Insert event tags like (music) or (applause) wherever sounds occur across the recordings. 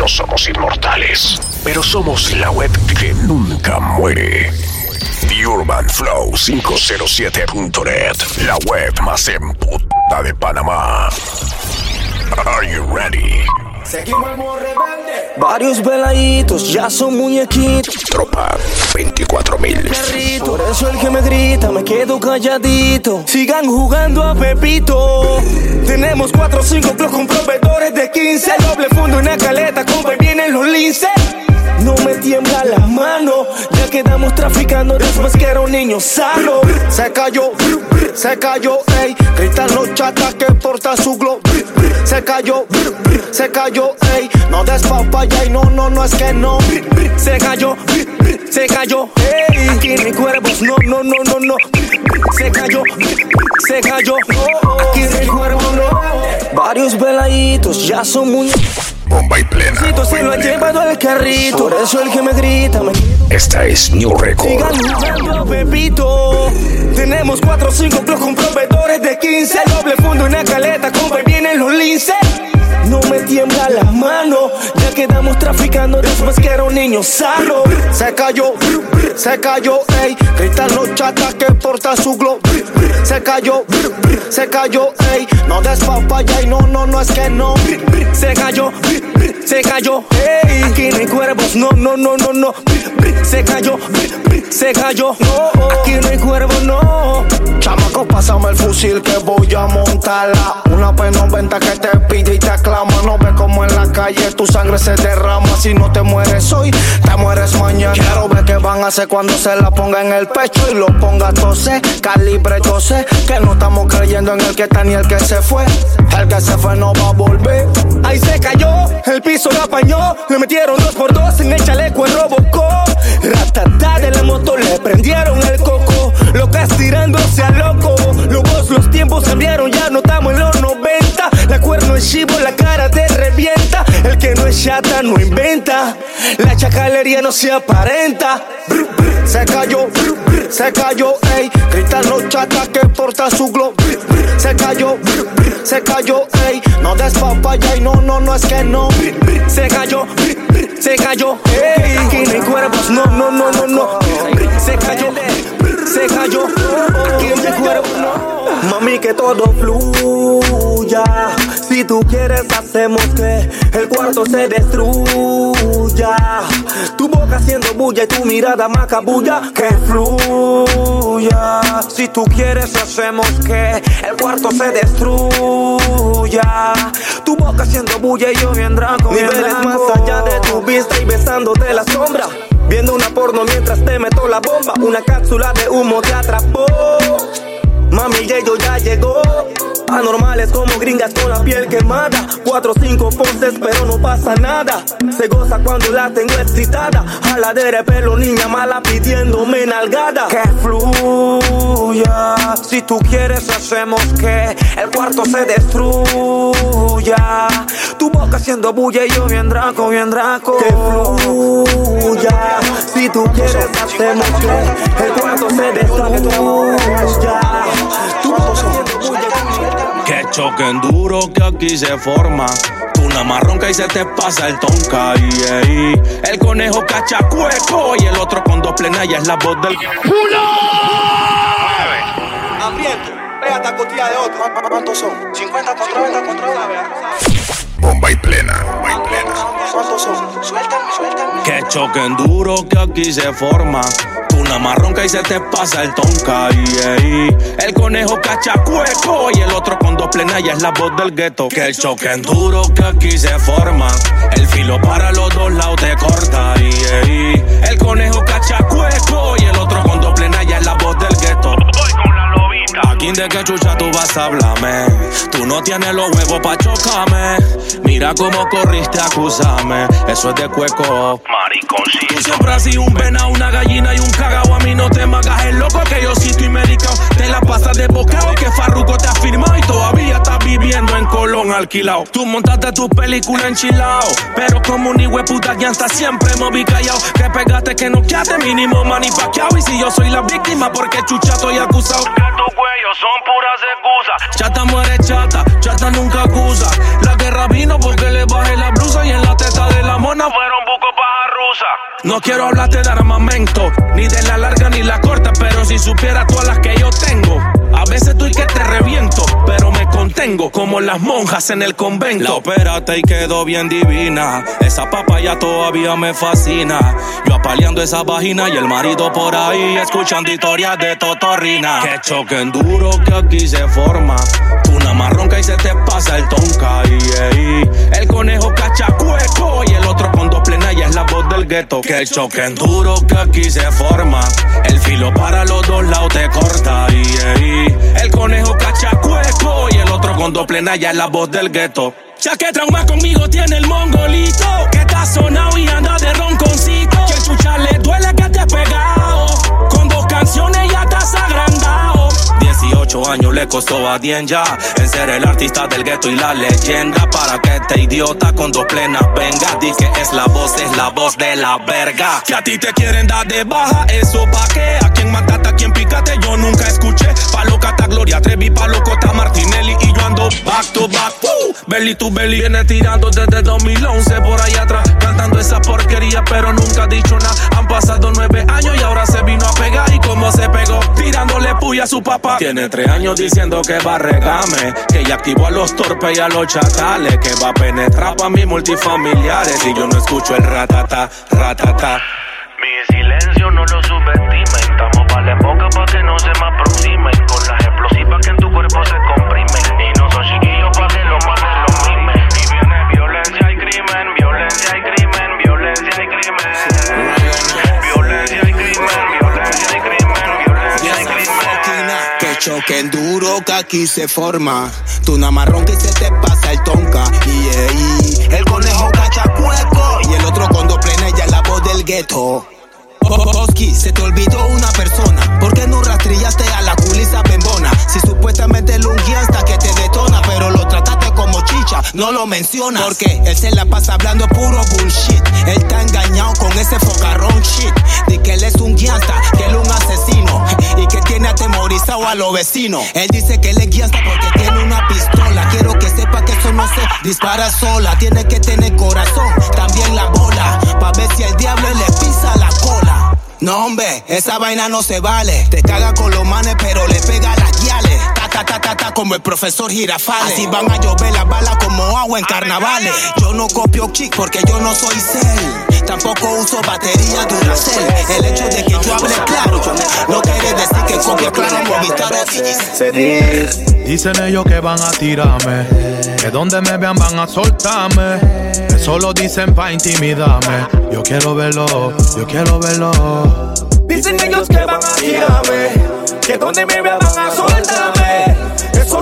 No somos inmortales, pero somos la web que nunca muere. The Urban Flow 507.net, la web más emputa de Panamá. Are you ready? Varios veladitos ya son muñequitos. Tropa 24.000. Por eso el que me grita me quedo calladito. Sigan jugando a Pepito. Tenemos 4 o 5 clubs con proveedores de 15. Doble fondo y una caleta, compa, y vienen los linces. No me tiembla la mano, ya quedamos traficando después que era un niño sano. Se cayó, se cayó, ey. Gritan los chatas que porta su globo. Se cayó, se cayó, ey. No des papaya y no, no, no es que no. Se cayó, se cayó, ey. Aquí hay cuervos, no, no, no, no, no. Se cayó, se cayó. Aquí hay cuervos, no. Varios veladitos ya son muy. Bomba y plena. Se lo ha llevado al carrito. Por eso el que me grita me Esta es New Record. Sigan jugando Pepito. Tenemos 4 o 5 clubs con proveedores de 15. Doble fondo y una caleta, compa, y vienen los linces. No me tiembla la mano, ya quedamos traficando después que era un niño sano. Se cayó, se cayó, ey. Gritan los chatas que porta su globo. Se cayó, se cayó, ey. No des papaya y no, no, no es que no. Se cayó, se cayó, ey. Aquí no hay cuervos, no, no, no, no, no. Se cayó, se cayó, aquí no hay cuervos, no. Chamaco, pásame el fusil que voy a montarla. Una P90 que te pide y te aclama. No ves como en la calle tu sangre se derrama. Si no te mueres hoy, te mueres mañana. Quiero ver qué van a hacer cuando se la ponga en el pecho y lo ponga a toser. Calibre yo sé que no estamos creyendo en el que está ni el que se fue. El que se fue no va a volver. Ahí se cayó, el piso lo apañó. Le metieron dos por dos en el chaleco en Robocop. Ratatá de la moto le prendieron el coco. Locas tirándose a loco. Los tiempos cambiaron, ya no estamos en los 90. La cuerno es chivo, la cara te revienta. El que no es chata no inventa. La chacalería no se aparenta. Se cayó, se cayó, ey. Gritan los chatas que porta su globo. Se cayó, se cayó, ey. No des papaya y no, no, no es que no. Se cayó, se cayó, ey. Aquí no hay cuervos, no, no, no, no, no. Se cayó, se cayó. Aquí no hay cuervos, no. Mami, que todo fluya. Si tú quieres, hacemos que el cuarto se destruya. Tu boca haciendo bulla y tu mirada macabulla. Que fluya. Si tú quieres, hacemos que el cuarto se destruya. Tu boca haciendo bulla y yo bien draco. Niveles más allá de tu vista y besándote la sombra. Viendo una porno mientras te meto la bomba. Una cápsula de humo te atrapó. Mami, ya yo ya llegó. Anormales como gringas con la piel quemada. Cuatro o cinco poses, pero no pasa nada. Se goza cuando la tengo excitada. Jaladera de pelo, niña mala pidiéndome nalgada. Que fluya. Si tú quieres, hacemos que el cuarto se destruya. Tu boca haciendo bulla y yo bien draco, bien draco. Que fluya. Si tú quieres, hacemos que el cuarto se destruya. Que choquen duro que aquí se forma. Una marronca y se te pasa el tonka. y ey. El conejo cachacueco y el otro con dos plenas y es la voz del. Hambriento, pégate a costilla de otro. ¿Cuántos son? 50 contra 20 contra una, vea. Bomba y plena. Bomba y plena. ¿Cuántos son? Suéltame, suéltame. Que choquen duro que aquí se forma. Una marronca y se te pasa el tonka. y ey. El conejo cachacueco y el otro con dos plenas y es la voz del gueto. Que el choquen duro que aquí se forma. El filo para los dos lados te corta. El conejo cachacueco y el otro con dos plenas y es la voz del gueto. Aquí de que chucha tú vas a hablarme. Tú no tienes los huevos pa' chocarme. Mira cómo corriste, acusame. Eso es de cueco. Tú siempre has sido un vena, una gallina y un cagao. A mí no te magas el loco que yo sí estoy medicado. Te la pasas de bocado que Farruko te ha firmado y todavía estás viviendo en Colón alquilado. Tú montaste tu película enchilado. Pero como un hijo puta que hasta siempre me vi callado. Que pegaste que no quedaste mínimo mani paqueado. Y si yo soy la víctima, porque chucha estoy acusado. Que tus cuellos son puras excusas. Chata muere chata, chata nunca acusa. La guerra vino porque le bajé la blusa y en la teta de la mona fueron buco paja rusa. No quiero hablarte de armamento, ni de la larga ni la corta, pero si supiera todas las que yo tengo. A veces estoy que te reviento, pero me contengo como las monjas en el convento. La operaste y quedó bien divina. Esa papaya todavía me fascina. Yo apaleando esa vagina y el marido por ahí escuchando historias de Totorrina. Que choquen duro que aquí se forma. Una marronca y se te pasa el tonka. Y, El conejo cachacueco y el otro con dos plenas es la voz del gueto. Que choquen duro que aquí se forma. El filo para los dos lados te corta. Y, el conejo cachacueco y el otro con plenas ya es la voz del gueto. Ya que trauma conmigo tiene el mongolito, que está sonado y anda de ronconcito. Que chucha le duele que te pegado. Años le costó a Dien ya en ser el artista del gueto y la leyenda. Para que este idiota con dos plenas venga, di que es la voz, es la voz de la verga. Si a ti te quieren dar de baja, eso pa' qué? A quien mataste, a quien picate, yo nunca escuché. Pa' loca ta Gloria Trevi, pa' loco ta Martinelli y yo ando back to back. Uh, belly to belly, viene tirando desde 2011 por ahí atrás, cantando esa porquería, pero nunca ha dicho nada. Han pasado nueve años y ahora se vino a pegar y como se pegó, tirándole puya a su papá. Tiene tres años diciendo que va a regame, que ya activó a los torpes y a los chatales, que va a penetrar pa' mis multifamiliares y yo no escucho el ratata, ratata. Mi silencio no lo subestimen. Estamos para la boca pa' que no se me aproximen. Con las explosivas que en tu cuerpo se comprimen. Que choquen duro que aquí se forma. Tu marrón que se te pasa el tonka. Y el conejo cachacueco. Y el otro con dos plenas ya la voz del gueto. Oski, se te olvidó una persona. ¿Por qué no rastrillaste a la culisa bembona? Si supuestamente el hasta que te detona, pero lo trataste como chicha, no lo mencionas. Porque él se la pasa hablando puro bullshit. Él está engañado con ese focarrón shit. De que él es un guiasta, que él es un asesino. Que tiene atemorizado a los vecinos. Él dice que él es guiasta porque tiene una pistola. Quiero que sepa que eso no se dispara sola. Tiene que tener corazón, también la bola. Pa' ver si el diablo le pisa la cola. No, hombre, esa vaina no se vale. Te caga con los manes, pero le pega a. Ta, como el profesor Girafales. Así van a llover las balas como agua en carnavales. Yo no copio chic porque yo no soy cel. Tampoco uso batería Duracell. El hecho de que yo hable claro no quiere decir que copie claro Movistar o. Dicen ellos que van a tirarme, que donde me vean van a soltarme. Eso lo dicen pa' intimidarme. Yo quiero verlo, yo quiero verlo. Dicen ellos que van a tirarme, que donde me vean van a soltarme.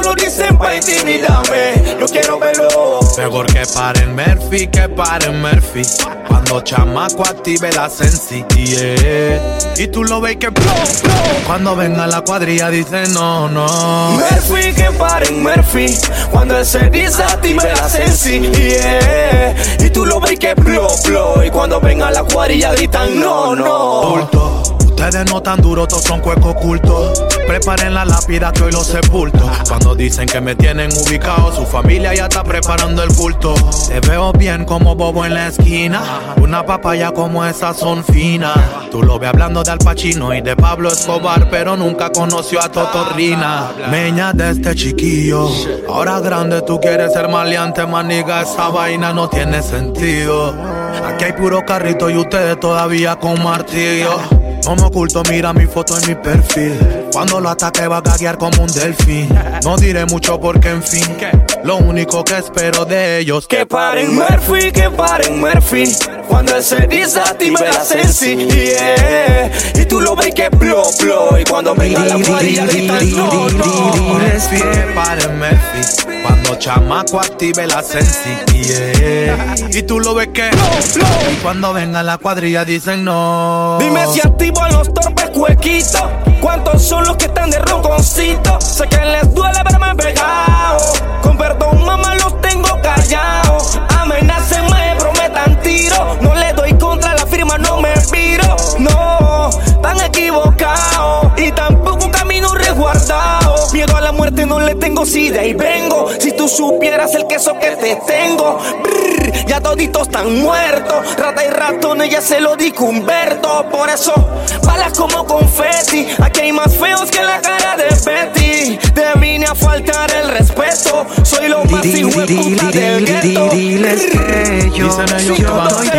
Lo dicen pa' intimidarme. Yo quiero verlo. Mejor que paren Murphy, que paren Murphy. Cuando chamaco active la sensi, yeah. Y tú lo ves que blow, blow. Cuando venga la cuadrilla dice no, no. Murphy, que paren Murphy. Cuando él se desactive la sensi, yeah. Y tú lo ves que blow, blow. Y cuando venga la cuadrilla gritan no, no. Bulto. Ustedes no tan duros, todos son cuecos ocultos. Preparen la lápida que hoy los sepulto. Cuando dicen que me tienen ubicado, su familia ya está preparando el culto. Te veo bien como bobo en la esquina. Una papaya como esa son finas. Tú lo ves hablando de Al Pacino y de Pablo Escobar, pero nunca conoció a Totorrina. Meña de este chiquillo. Ahora grande tú quieres ser maleante, maniga. Esa vaina no tiene sentido. Aquí hay puro carrito y ustedes todavía con martillo. Como oculto, mira mi foto en mi perfil. Cuando lo ataque va a gaguear como un delfín. No diré mucho porque, en fin, lo único que espero de ellos Que paren Murphy, que paren Murphy. Cuando él se desactive la sensi, yeah. Y tú lo ves que blow, blow. Y cuando venga la cuadrilla gritan no, no. Que paren Murphy. Cuando chamaco active la sensi, yeah. Y tú lo ves que Y cuando venga la cuadrilla dicen no. Dime si activo a los torpes cuequitos. ¿Cuántos son los que están de ronconcito? Sé que les duele verme pegado. Con perdón, mamá, los tengo callados. Amenacen, me prometan tiro. Miedo a la muerte no le tengo vengo, si de ahí vengo. Si tú supieras el queso que te tengo. ya toditos están muertos. Rata y ratones ya se lo dijo Humberto. Por eso, balas como confeti. Aquí hay más feos que la cara de Betty. Te vine a faltar el respeto. Soy lo más hijo puta del gueto. Diles que yo, yo estoy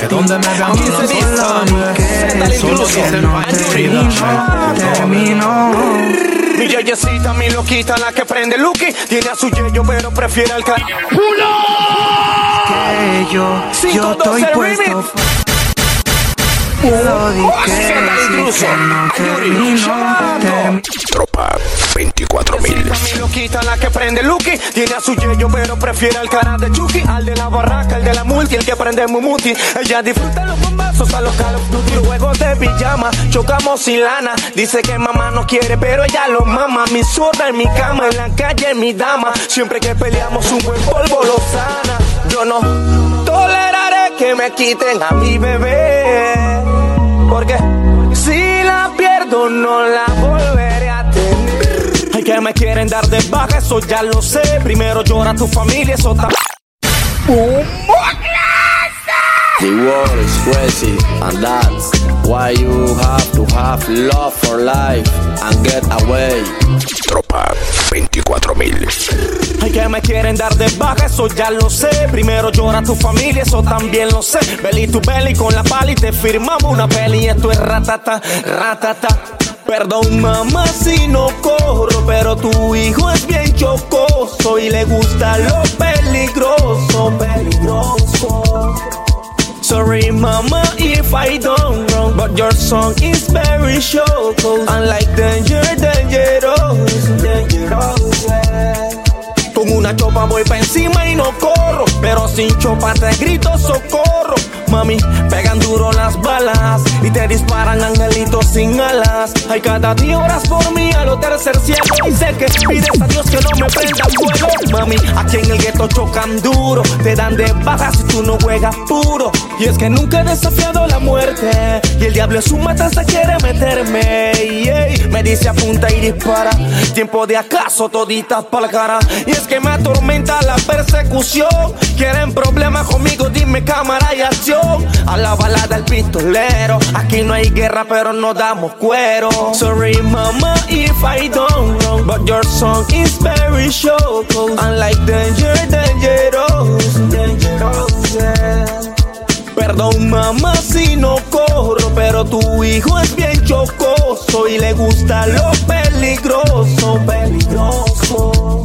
Que donde me vean Solo que no termino, termino mi yeyecita, mi loquita, la que prende Lucky. Tiene a su yeyo, pero prefiere al car. Que yo, yo estoy puesto. Lo dije, que no Tropa 24 mil. Mi loquita, la que prende Lucky. Tiene a su yeyo, pero prefiere al cara de Chucky. Al de la barraca, el de la multi, el que prende Mumuti. Ella disfruta los bombazos a los Call of Duty. Juegos de pijama, chocamos sin lana. Dice que mamá no quiere, pero ella lo mama. Mi sorda en mi cama, en la calle mi dama. Siempre que peleamos un buen polvo lo sana. Yo no toleraré que me quiten a mi bebé. Porque si la pierdo no la volveré a tener. Ay, que me quieren dar de baja, eso ya lo sé. Primero llora tu familia, eso también. The world is crazy, and that's why you have to have love for life and get away. Tropa 24 mil. Ay, que me quieren dar de baja, eso ya lo sé. Primero llora tu familia, eso también lo sé. Belly tu belly con la pala y te firmamos una peli. Esto es ratata, ratata. Perdón, mamá, si no corro, pero tu hijo es bien chocoso y le gusta lo peligroso, peligroso. Sorry, mama, if I don't wrong, but your song is very choco. Unlike danger, dangerous. Con una chopa voy pa' encima y no corro, pero sin chopa te grito socorro. Mami, pegan duro las balas y te disparan angelitos sin alas. Hay cada día horas por mí a lo tercer cielo y sé que pides a Dios que no me prendan fuego. Mami, aquí en el gueto chocan duro, te dan de baja si tú no juegas puro. Y es que nunca he desafiado la muerte y el diablo es un matanza quiere meterme. Y, me dice apunta y dispara. Tiempo de acaso toditas para cara. Y es que me atormenta la persecución. Quieren problemas conmigo, dime cámara y acción. A la balada el pistolero. Aquí no hay guerra, pero no damos cuero. Sorry, mama, if I don't wrong. But your song is very choco. Unlike danger, dangerous. Perdón, mamá, si no corro, pero tu hijo es bien chocoso y le gusta lo peligroso, peligroso.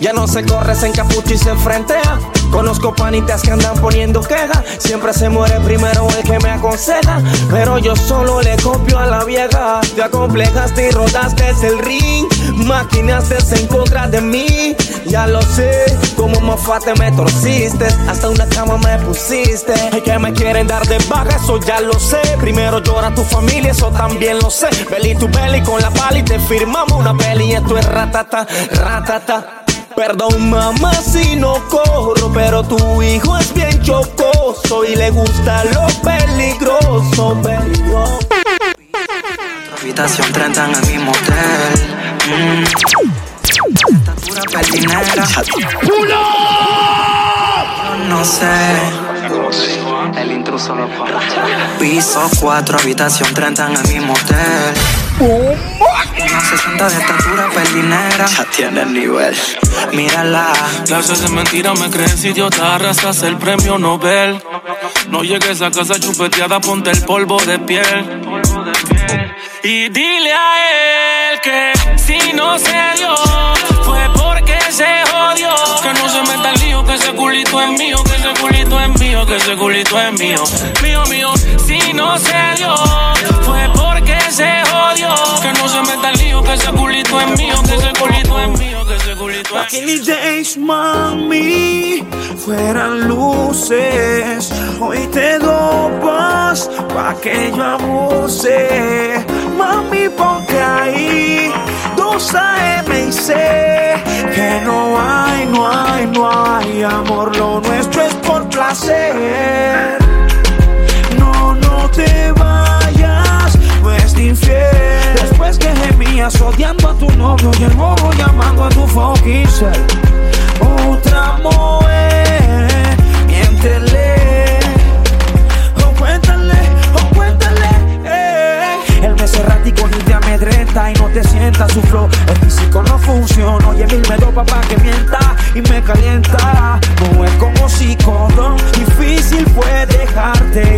Ya no se corre, se encapucha y se enfrentea. Conozco panitas que andan poniendo queja. Siempre se muere primero el que me aconseja. Pero yo solo le copio a la vieja. Te acomplejaste y rodaste el ring. Maquinaste en contra de mí. Ya lo sé, como mofate me torciste. Hasta una cama me pusiste. Hay que me quieren dar de baja, eso ya lo sé. Primero llora tu familia, eso también lo sé. Belly tu belly con la pala y te firmamos una peli. Esto es ratata, ratata. Perdón, mamá, si no corro, pero tu hijo es bien chocoso y le gusta lo peligroso, peligroso. Habitación 30 en el mismo hotel. Mm. Estatura pelinera. Yo no sé. El intruso lo Piso 4, habitación 30 en el mismo hotel. Una 60 de estatura pelinera. Ya tiene el nivel. Mírala. Clases de mentira me crees idiota, arrastras el premio Nobel. No llegues a casa chupeteada, ponte el polvo de piel. Y dile a él que si no se dio, fue porque se jodió. Que no se meta el lío, que ese culito es mío, que ese culito es mío, que ese culito es mío. Mío, mío, si no se dio, se jodió. Que no se meta el lío, que ese culito es mío, que ese culito es mío, que ese culito es mío. Aquellos days, mami, fueran luces. Hoy te dopas pa' que yo abuse. Mami, ponte ahí, dos AM y C. Que no hay, no hay, no hay amor. Lo nuestro es por placer. Gemías odiando a tu novio y el bobo llamando a tu fucking Otra mujer, miéntele. O cuéntale, o cuéntale. Eh. El mes errático ni te amedrenta y no te sienta su flow. El físico no funciona, oye mil me dopa pa' que mienta y me calienta. No es como si con difícil fue dejarte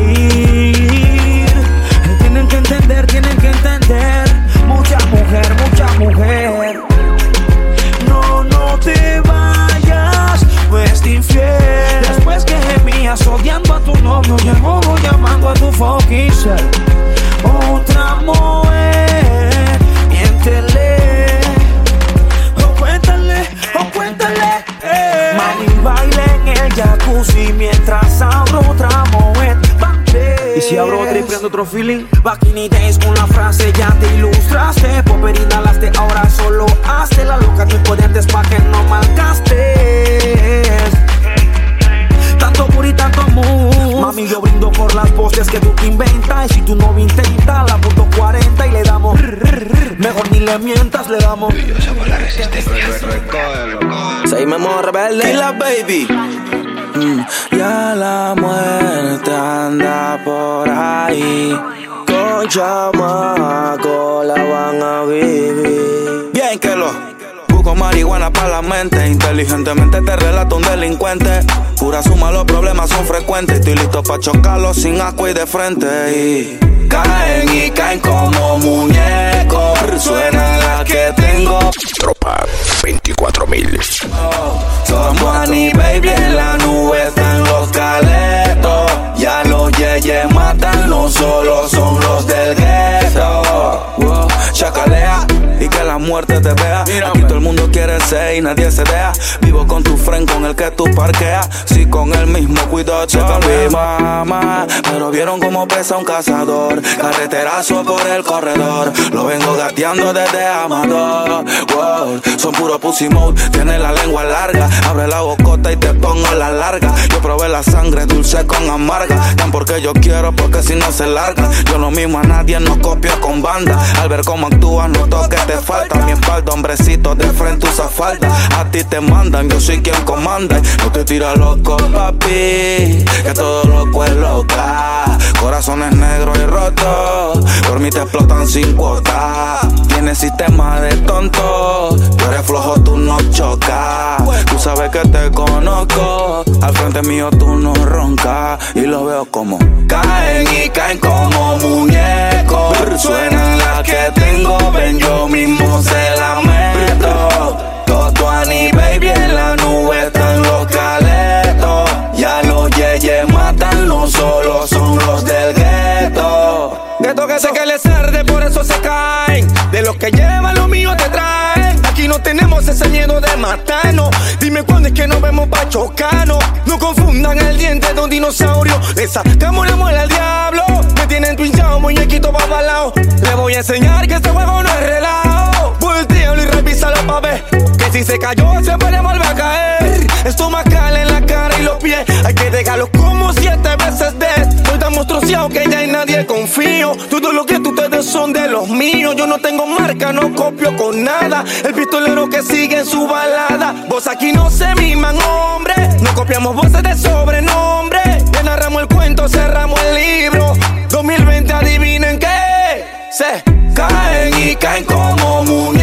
pa' que no malgastes Tanto puri, tanto move Mami, yo brindo por las voces que tú te inventas Y si tu novio intenta, la punto 40 y le damos Mejor ni le mientas, le damos seguimos rebelde. Y la baby. Mm, ya la muerte anda por ahí. Con chamaco la van a vivir. Bien que lo. Marihuana para la mente. Inteligentemente te relato un delincuente. Pura suma, los problemas son frecuentes. Estoy listo para chocarlos sin asco y de frente. Y caen y caen como muñecos. Suena la que tengo. Tropa 24.000. Somos Annie Baby en la nube están los caletos. Ya los yeyes matan, no solo son los del gueto. Wow, chacalea y que la muerte te vea. Y nadie se deja. Vivo con tu friend con el que tú parqueas. Si con el mismo cuidado te mi mamá. Pero vieron cómo pesa un cazador. Carreterazo por el corredor. Lo vengo gateando desde Amador. Wow, son puro pussy mode. Tiene la lengua larga. Abre la bocota y te pongo la larga. Yo probé la sangre dulce con amarga. Tan porque yo quiero, porque si no se larga. Yo lo mismo a nadie, no copio con banda. Al ver cómo actúas, noto que te falta. Mi espalda, hombrecito, de frente usa falda. A ti te mandan, yo soy quien comanda. No te tira loco, papi. Que todo loco es loca. Corazones negros y rotos. Por mí te explotan sin cuota. Tienes sistema de tonto. Tú eres flojo, tú no chocas. Tú sabes que te conozco. Al frente mío tú no roncas. Y lo veo como caen y caen como muñecos. Dime cuándo es que nos vemos pa' chocarnos. No confundan el diente de un dinosaurio. Le sacamos la muela al diablo. Me tienen pinchado, muñequito babalao. Le voy a enseñar que este juego no es relajo. Voltealo y revísalo pa' ver. Que si se cayó, se puede volver a caer. Estomacal en la cara los pies. Hay que dejarlo como siete veces de. Estoy tan monstruoseado que ya en nadie confío. Todo lo que tú te des son de los míos. Yo no tengo marca, no copio con nada. El pistolero que sigue en su balada. Vos aquí no se miman, hombre. No copiamos voces de sobrenombre. Ya narramos el cuento, cerramos el libro. 2020, adivinen qué. Se Caen y caen como muñecos.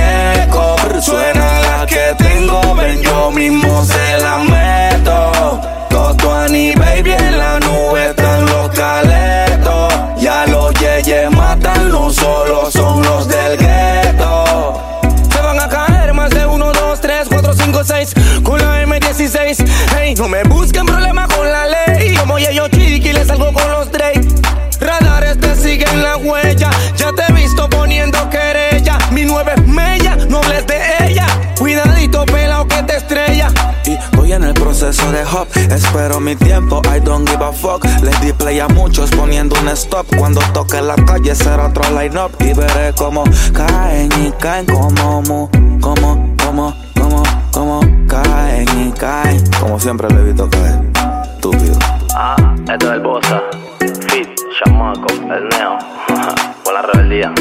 Proceso de hop, espero mi tiempo, I don't give a fuck. Les di play a muchos poniendo un stop. Cuando toque la calle será otro line up y veré cómo caen y caen como mu, como, como, como, como caen y caen. Como siempre le he visto caer, estúpido. Ah, esto es el Bosa, Fit, Chamaco, el Neo, (laughs) con la rebeldía.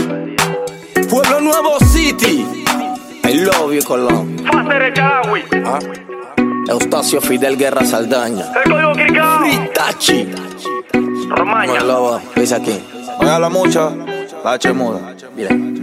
Pueblo nuevo, City. I love you, Colón. Faster Chagui. ¿Ah? Eustacio Fidel Guerra Saldaña. El código Kirikao. Fritachi. Romaña. Lobo, dice aquí. No habla mucho, la H muda. Bien.